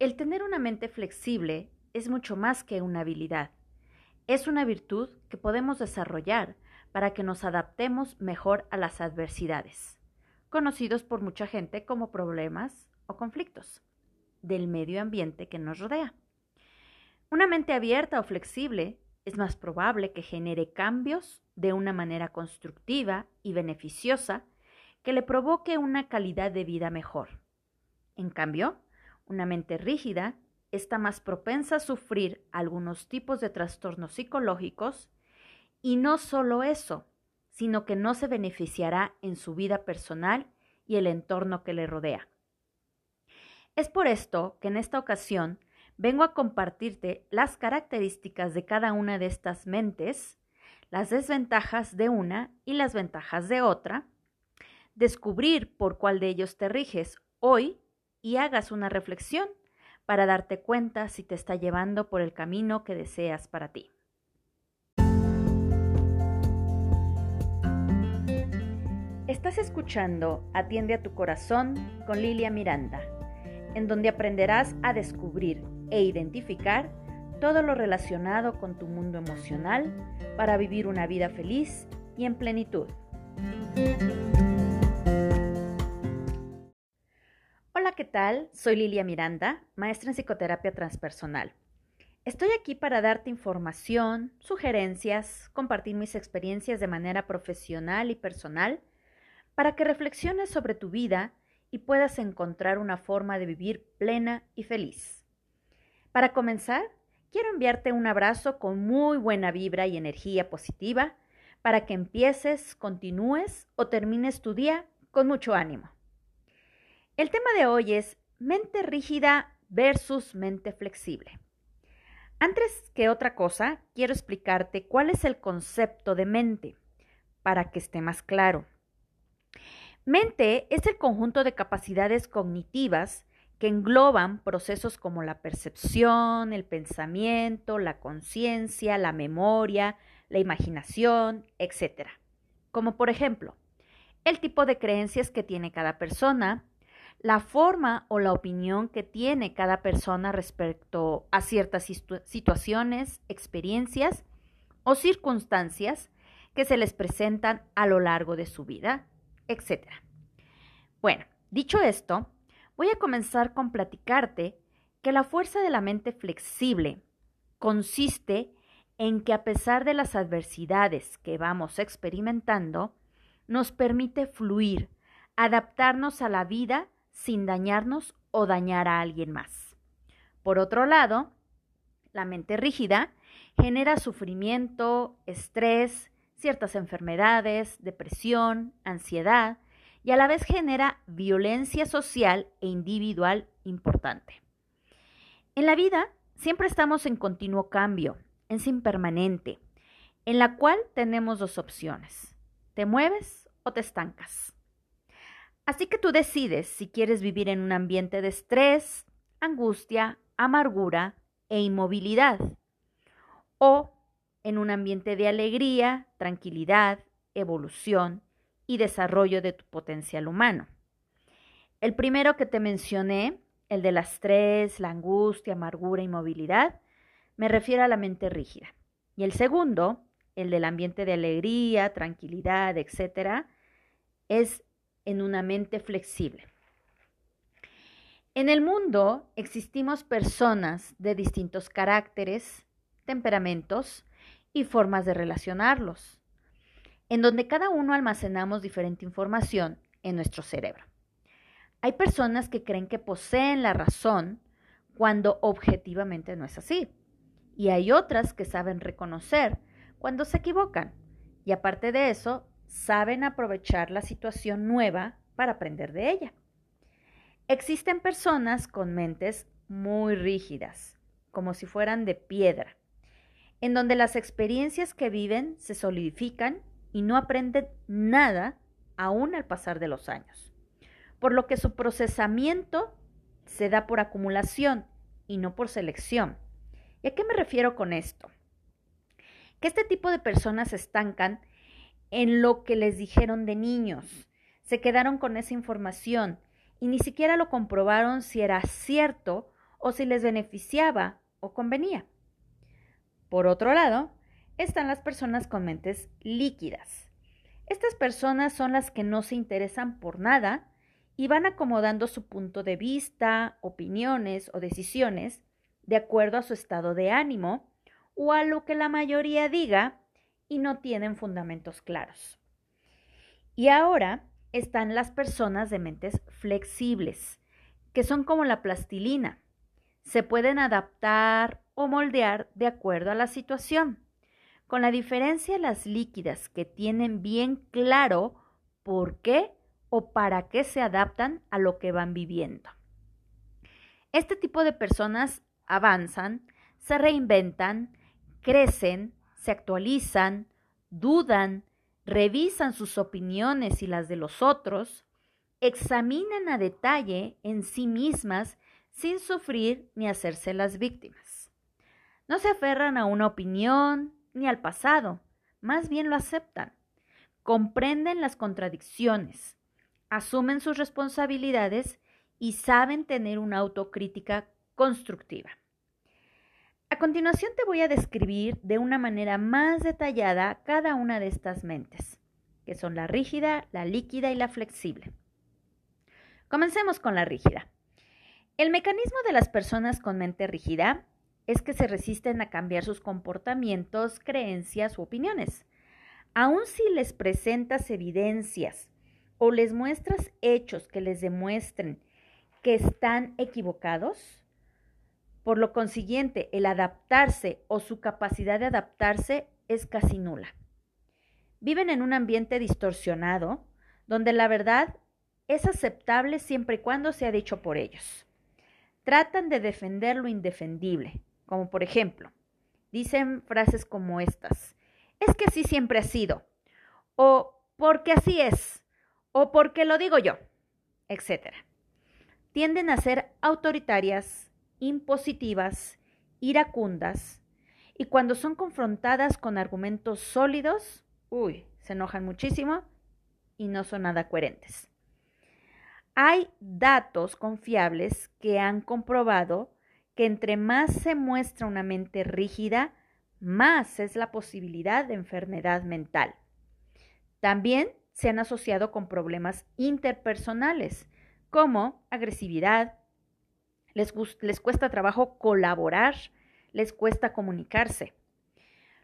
El tener una mente flexible es mucho más que una habilidad. Es una virtud que podemos desarrollar para que nos adaptemos mejor a las adversidades, conocidos por mucha gente como problemas o conflictos del medio ambiente que nos rodea. Una mente abierta o flexible es más probable que genere cambios de una manera constructiva y beneficiosa que le provoque una calidad de vida mejor. En cambio, una mente rígida está más propensa a sufrir algunos tipos de trastornos psicológicos y no solo eso, sino que no se beneficiará en su vida personal y el entorno que le rodea. Es por esto que en esta ocasión vengo a compartirte las características de cada una de estas mentes, las desventajas de una y las ventajas de otra, descubrir por cuál de ellos te riges hoy y hagas una reflexión para darte cuenta si te está llevando por el camino que deseas para ti. Estás escuchando Atiende a tu corazón con Lilia Miranda, en donde aprenderás a descubrir e identificar todo lo relacionado con tu mundo emocional para vivir una vida feliz y en plenitud. Tal? Soy Lilia Miranda, maestra en psicoterapia transpersonal. Estoy aquí para darte información, sugerencias, compartir mis experiencias de manera profesional y personal para que reflexiones sobre tu vida y puedas encontrar una forma de vivir plena y feliz. Para comenzar, quiero enviarte un abrazo con muy buena vibra y energía positiva para que empieces, continúes o termines tu día con mucho ánimo. El tema de hoy es mente rígida versus mente flexible. Antes que otra cosa, quiero explicarte cuál es el concepto de mente, para que esté más claro. Mente es el conjunto de capacidades cognitivas que engloban procesos como la percepción, el pensamiento, la conciencia, la memoria, la imaginación, etc. Como por ejemplo, el tipo de creencias que tiene cada persona, la forma o la opinión que tiene cada persona respecto a ciertas situaciones, experiencias o circunstancias que se les presentan a lo largo de su vida, etc. Bueno, dicho esto, voy a comenzar con platicarte que la fuerza de la mente flexible consiste en que a pesar de las adversidades que vamos experimentando, nos permite fluir, adaptarnos a la vida sin dañarnos o dañar a alguien más. Por otro lado, la mente rígida genera sufrimiento, estrés, ciertas enfermedades, depresión, ansiedad y a la vez genera violencia social e individual importante. En la vida siempre estamos en continuo cambio, en sin permanente, en la cual tenemos dos opciones. Te mueves o te estancas. Así que tú decides si quieres vivir en un ambiente de estrés, angustia, amargura e inmovilidad o en un ambiente de alegría, tranquilidad, evolución y desarrollo de tu potencial humano. El primero que te mencioné, el del estrés, la angustia, amargura y movilidad, me refiero a la mente rígida. Y el segundo, el del ambiente de alegría, tranquilidad, etc., es en una mente flexible. En el mundo existimos personas de distintos caracteres, temperamentos y formas de relacionarlos, en donde cada uno almacenamos diferente información en nuestro cerebro. Hay personas que creen que poseen la razón cuando objetivamente no es así. Y hay otras que saben reconocer cuando se equivocan. Y aparte de eso, saben aprovechar la situación nueva para aprender de ella. Existen personas con mentes muy rígidas, como si fueran de piedra, en donde las experiencias que viven se solidifican y no aprenden nada aún al pasar de los años, por lo que su procesamiento se da por acumulación y no por selección. ¿Y a qué me refiero con esto? Que este tipo de personas estancan en lo que les dijeron de niños. Se quedaron con esa información y ni siquiera lo comprobaron si era cierto o si les beneficiaba o convenía. Por otro lado, están las personas con mentes líquidas. Estas personas son las que no se interesan por nada y van acomodando su punto de vista, opiniones o decisiones de acuerdo a su estado de ánimo o a lo que la mayoría diga y no tienen fundamentos claros. Y ahora están las personas de mentes flexibles, que son como la plastilina. Se pueden adaptar o moldear de acuerdo a la situación, con la diferencia las líquidas que tienen bien claro por qué o para qué se adaptan a lo que van viviendo. Este tipo de personas avanzan, se reinventan, crecen, se actualizan, dudan, revisan sus opiniones y las de los otros, examinan a detalle en sí mismas sin sufrir ni hacerse las víctimas. No se aferran a una opinión ni al pasado, más bien lo aceptan. Comprenden las contradicciones, asumen sus responsabilidades y saben tener una autocrítica constructiva. Continuación te voy a describir de una manera más detallada cada una de estas mentes, que son la rígida, la líquida y la flexible. Comencemos con la rígida. El mecanismo de las personas con mente rígida es que se resisten a cambiar sus comportamientos, creencias u opiniones. Aun si les presentas evidencias o les muestras hechos que les demuestren que están equivocados, por lo consiguiente, el adaptarse o su capacidad de adaptarse es casi nula. Viven en un ambiente distorsionado, donde la verdad es aceptable siempre y cuando sea dicho por ellos. Tratan de defender lo indefendible, como por ejemplo, dicen frases como estas, es que así siempre ha sido, o porque así es, o porque lo digo yo, etc. Tienden a ser autoritarias, impositivas, iracundas, y cuando son confrontadas con argumentos sólidos, uy, se enojan muchísimo y no son nada coherentes. Hay datos confiables que han comprobado que entre más se muestra una mente rígida, más es la posibilidad de enfermedad mental. También se han asociado con problemas interpersonales como agresividad, les, cuesta trabajo colaborar, les cuesta comunicarse.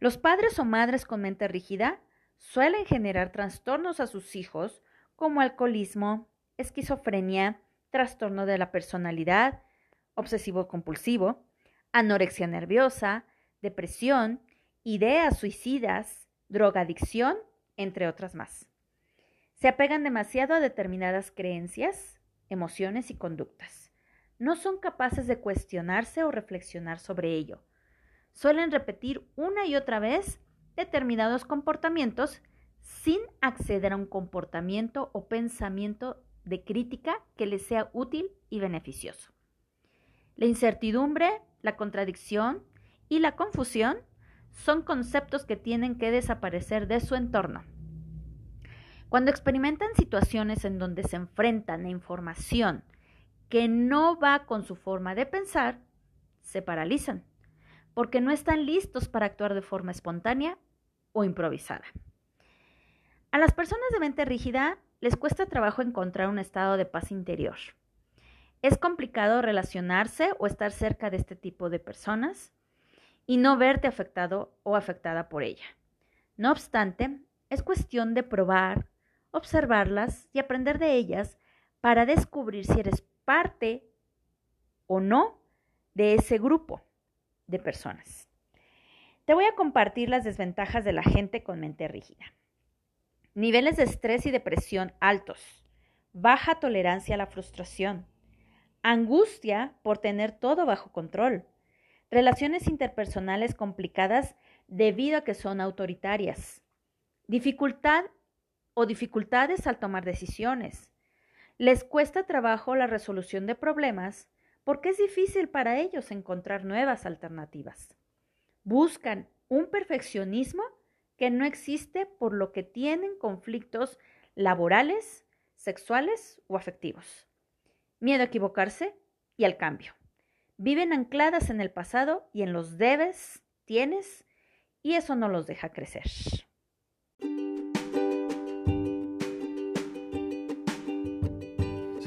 Los padres o madres con mente rígida suelen generar trastornos a sus hijos como alcoholismo, esquizofrenia, trastorno de la personalidad, obsesivo compulsivo, anorexia nerviosa, depresión, ideas suicidas, drogadicción, entre otras más. Se apegan demasiado a determinadas creencias, emociones y conductas no son capaces de cuestionarse o reflexionar sobre ello. Suelen repetir una y otra vez determinados comportamientos sin acceder a un comportamiento o pensamiento de crítica que les sea útil y beneficioso. La incertidumbre, la contradicción y la confusión son conceptos que tienen que desaparecer de su entorno. Cuando experimentan situaciones en donde se enfrentan a información que no va con su forma de pensar, se paralizan, porque no están listos para actuar de forma espontánea o improvisada. A las personas de mente rígida les cuesta trabajo encontrar un estado de paz interior. Es complicado relacionarse o estar cerca de este tipo de personas y no verte afectado o afectada por ella. No obstante, es cuestión de probar, observarlas y aprender de ellas para descubrir si eres parte o no de ese grupo de personas. Te voy a compartir las desventajas de la gente con mente rígida. Niveles de estrés y depresión altos, baja tolerancia a la frustración, angustia por tener todo bajo control, relaciones interpersonales complicadas debido a que son autoritarias, dificultad o dificultades al tomar decisiones, les cuesta trabajo la resolución de problemas porque es difícil para ellos encontrar nuevas alternativas. Buscan un perfeccionismo que no existe por lo que tienen conflictos laborales, sexuales o afectivos. Miedo a equivocarse y al cambio. Viven ancladas en el pasado y en los debes, tienes, y eso no los deja crecer.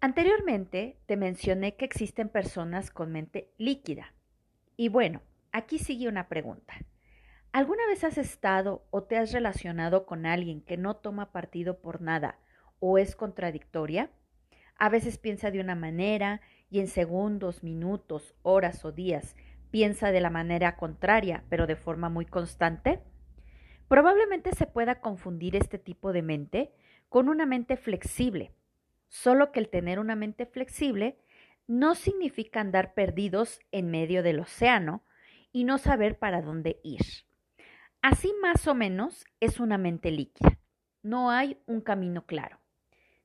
Anteriormente te mencioné que existen personas con mente líquida. Y bueno, aquí sigue una pregunta. ¿Alguna vez has estado o te has relacionado con alguien que no toma partido por nada o es contradictoria? A veces piensa de una manera y en segundos, minutos, horas o días piensa de la manera contraria, pero de forma muy constante. Probablemente se pueda confundir este tipo de mente con una mente flexible, Solo que el tener una mente flexible no significa andar perdidos en medio del océano y no saber para dónde ir. Así más o menos es una mente líquida. No hay un camino claro.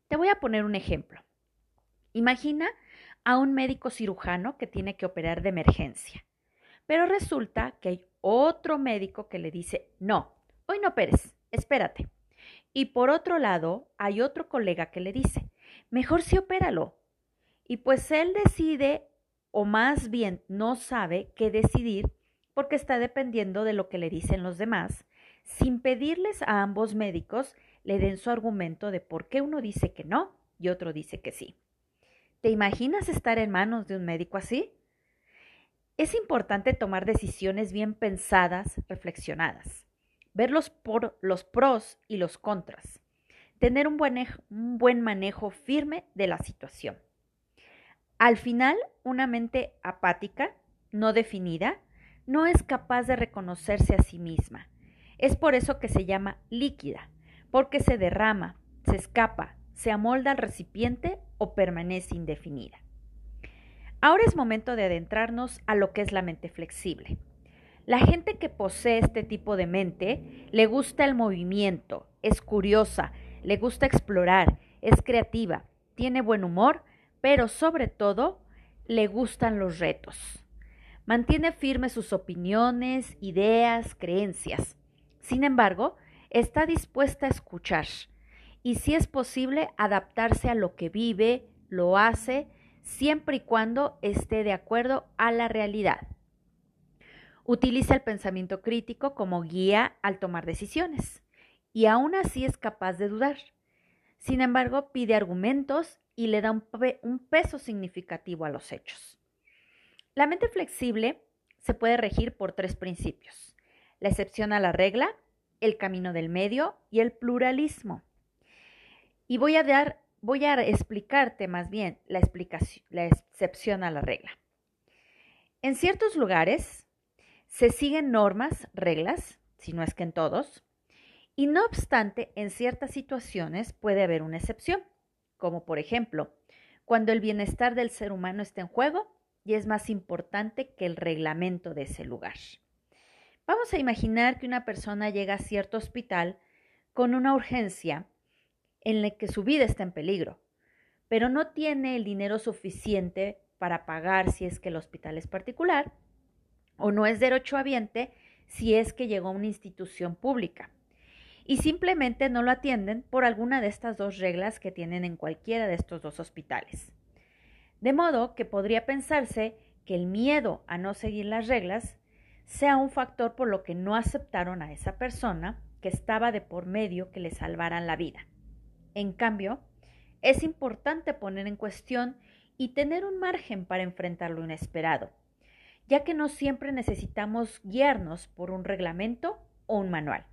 Te voy a poner un ejemplo. Imagina a un médico cirujano que tiene que operar de emergencia, pero resulta que hay otro médico que le dice, no, hoy no operes, espérate. Y por otro lado, hay otro colega que le dice, mejor sí opéralo. Y pues él decide, o más bien no sabe qué decidir, porque está dependiendo de lo que le dicen los demás, sin pedirles a ambos médicos le den su argumento de por qué uno dice que no y otro dice que sí. ¿Te imaginas estar en manos de un médico así? Es importante tomar decisiones bien pensadas, reflexionadas, ver los, por, los pros y los contras, tener un buen, un buen manejo firme de la situación. Al final, una mente apática, no definida, no es capaz de reconocerse a sí misma. Es por eso que se llama líquida, porque se derrama, se escapa, se amolda al recipiente o permanece indefinida. Ahora es momento de adentrarnos a lo que es la mente flexible. La gente que posee este tipo de mente le gusta el movimiento, es curiosa, le gusta explorar, es creativa, tiene buen humor, pero sobre todo le gustan los retos. Mantiene firmes sus opiniones, ideas, creencias. Sin embargo, está dispuesta a escuchar y, si es posible, adaptarse a lo que vive, lo hace, siempre y cuando esté de acuerdo a la realidad. Utiliza el pensamiento crítico como guía al tomar decisiones y aún así es capaz de dudar. Sin embargo, pide argumentos y le da un, peso significativo a los hechos. La mente flexible se puede regir por tres principios. La excepción a la regla, el camino del medio y el pluralismo. Y voy a explicarte más bien la, la excepción a la regla. En ciertos lugares se siguen normas, reglas, si no es que en todos, y no obstante, en ciertas situaciones puede haber una excepción, como por ejemplo, cuando el bienestar del ser humano está en juego y es más importante que el reglamento de ese lugar. Vamos a imaginar que una persona llega a cierto hospital con una urgencia en la que su vida está en peligro, pero no tiene el dinero suficiente para pagar si es que el hospital es particular o no es derechohabiente si es que llegó a una institución pública y simplemente no lo atienden por alguna de estas dos reglas que tienen en cualquiera de estos dos hospitales. De modo que podría pensarse que el miedo a no seguir las reglas sea un factor por lo que no aceptaron a esa persona que estaba de por medio que le salvaran la vida. En cambio, es importante poner en cuestión y tener un margen para enfrentar lo inesperado, ya que no siempre necesitamos guiarnos por un reglamento o un manual.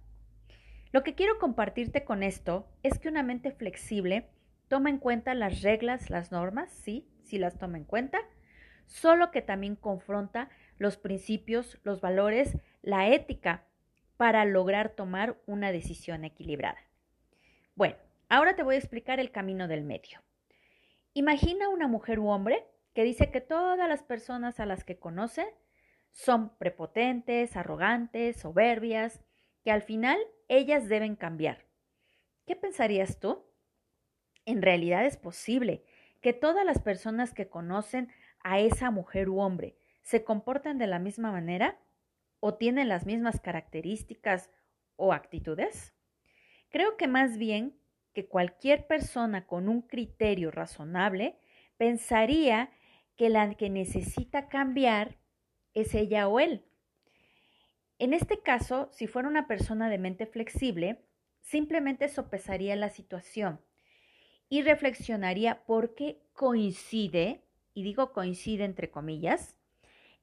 Lo que quiero compartirte con esto es que una mente flexible toma en cuenta las reglas, las normas, sí, sí las toma en cuenta, solo que también confronta los principios, los valores, la ética para lograr tomar una decisión equilibrada. Bueno, ahora te voy a explicar el camino del medio. Imagina una mujer u hombre que dice que todas las personas a las que conoce son prepotentes, arrogantes, soberbias, que al final ellas deben cambiar. ¿Qué pensarías tú? En realidad es posible que todas las personas que conocen a esa mujer u hombre se comporten de la misma manera o tienen las mismas características o actitudes? Creo que más bien que cualquier persona con un criterio razonable pensaría que la que necesita cambiar es ella o él. En este caso, si fuera una persona de mente flexible, simplemente sopesaría la situación y reflexionaría por qué coincide, y digo coincide entre comillas,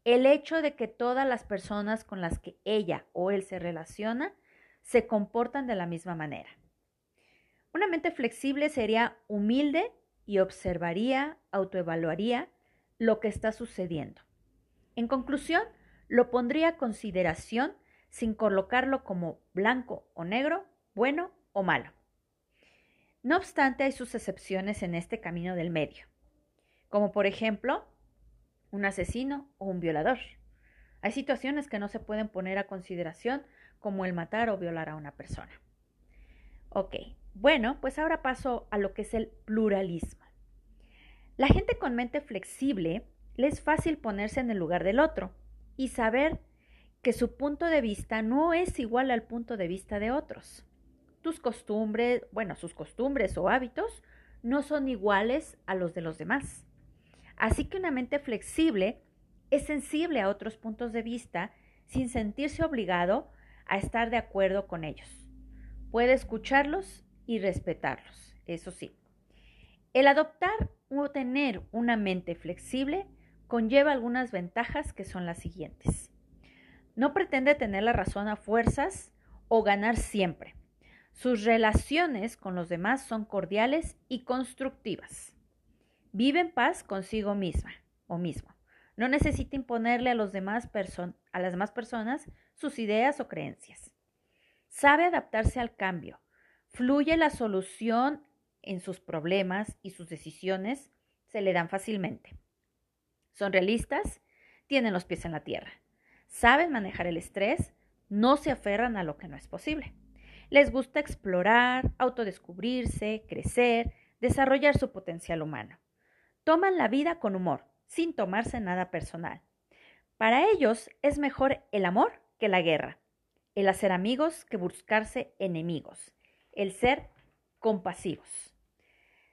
el hecho de que todas las personas con las que ella o él se relaciona se comportan de la misma manera. Una mente flexible sería humilde y observaría, autoevaluaría lo que está sucediendo. En conclusión, lo pondría a consideración sin colocarlo como blanco o negro, bueno o malo. No obstante, hay sus excepciones en este camino del medio, como por ejemplo un asesino o un violador. Hay situaciones que no se pueden poner a consideración como el matar o violar a una persona. Ok, bueno, pues ahora paso a lo que es el pluralismo. La gente con mente flexible le es fácil ponerse en el lugar del otro y saber que su punto de vista no es igual al punto de vista de otros. Tus costumbres, bueno, sus costumbres o hábitos no son iguales a los de los demás. Así que una mente flexible es sensible a otros puntos de vista sin sentirse obligado a estar de acuerdo con ellos. Puede escucharlos y respetarlos, eso sí. El adoptar o tener una mente flexible conlleva algunas ventajas que son las siguientes. No pretende tener la razón a fuerzas o ganar siempre. Sus relaciones con los demás son cordiales y constructivas. Vive en paz consigo misma o mismo. No necesita imponerle a, los demás a las demás personas sus ideas o creencias. Sabe adaptarse al cambio. Fluye la solución en sus problemas y sus decisiones se le dan fácilmente. Son realistas, tienen los pies en la tierra. Saben manejar el estrés, no se aferran a lo que no es posible. Les gusta explorar, autodescubrirse, crecer, desarrollar su potencial humano. Toman la vida con humor, sin tomarse nada personal. Para ellos es mejor el amor que la guerra, el hacer amigos que buscarse enemigos, el ser compasivos.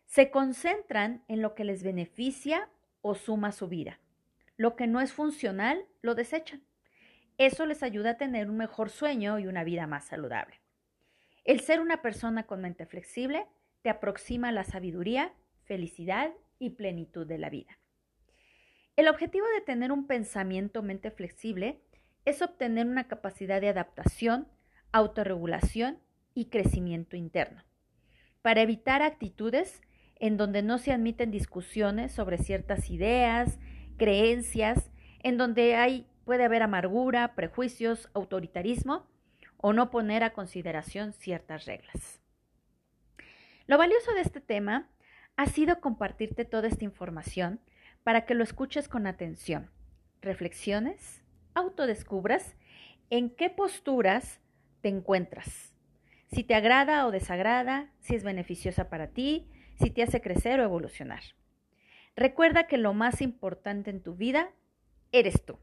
Se concentran en lo que les beneficia o suma su vida. Lo que no es funcional lo desechan. Eso les ayuda a tener un mejor sueño y una vida más saludable. El ser una persona con mente flexible te aproxima a la sabiduría, felicidad y plenitud de la vida. El objetivo de tener un pensamiento mente flexible es obtener una capacidad de adaptación, autorregulación y crecimiento interno, para evitar actitudes en donde no se admiten discusiones sobre ciertas ideas, creencias, en donde hay, puede haber amargura, prejuicios, autoritarismo o no poner a consideración ciertas reglas. Lo valioso de este tema ha sido compartirte toda esta información para que lo escuches con atención, reflexiones, autodescubras en qué posturas te encuentras, si te agrada o desagrada, si es beneficiosa para ti, si te hace crecer o evolucionar. Recuerda que lo más importante en tu vida eres tú.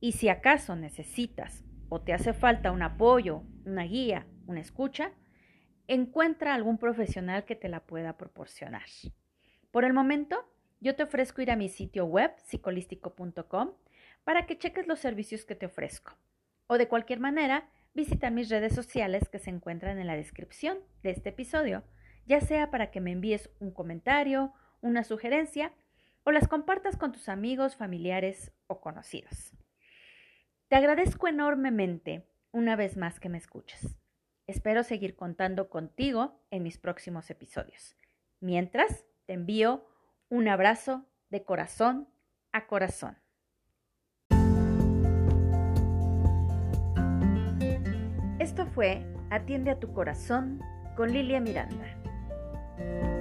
Y si acaso necesitas o te hace falta un apoyo, una guía, una escucha, encuentra algún profesional que te la pueda proporcionar. Por el momento, yo te ofrezco ir a mi sitio web psicolístico.com para que cheques los servicios que te ofrezco. O de cualquier manera, visita mis redes sociales que se encuentran en la descripción de este episodio, ya sea para que me envíes un comentario, una sugerencia o las compartas con tus amigos, familiares o conocidos. Te agradezco enormemente una vez más que me escuches. Espero seguir contando contigo en mis próximos episodios. Mientras, te envío un abrazo de corazón a corazón. Esto fue Atiende a tu corazón con Lilia Miranda. thank you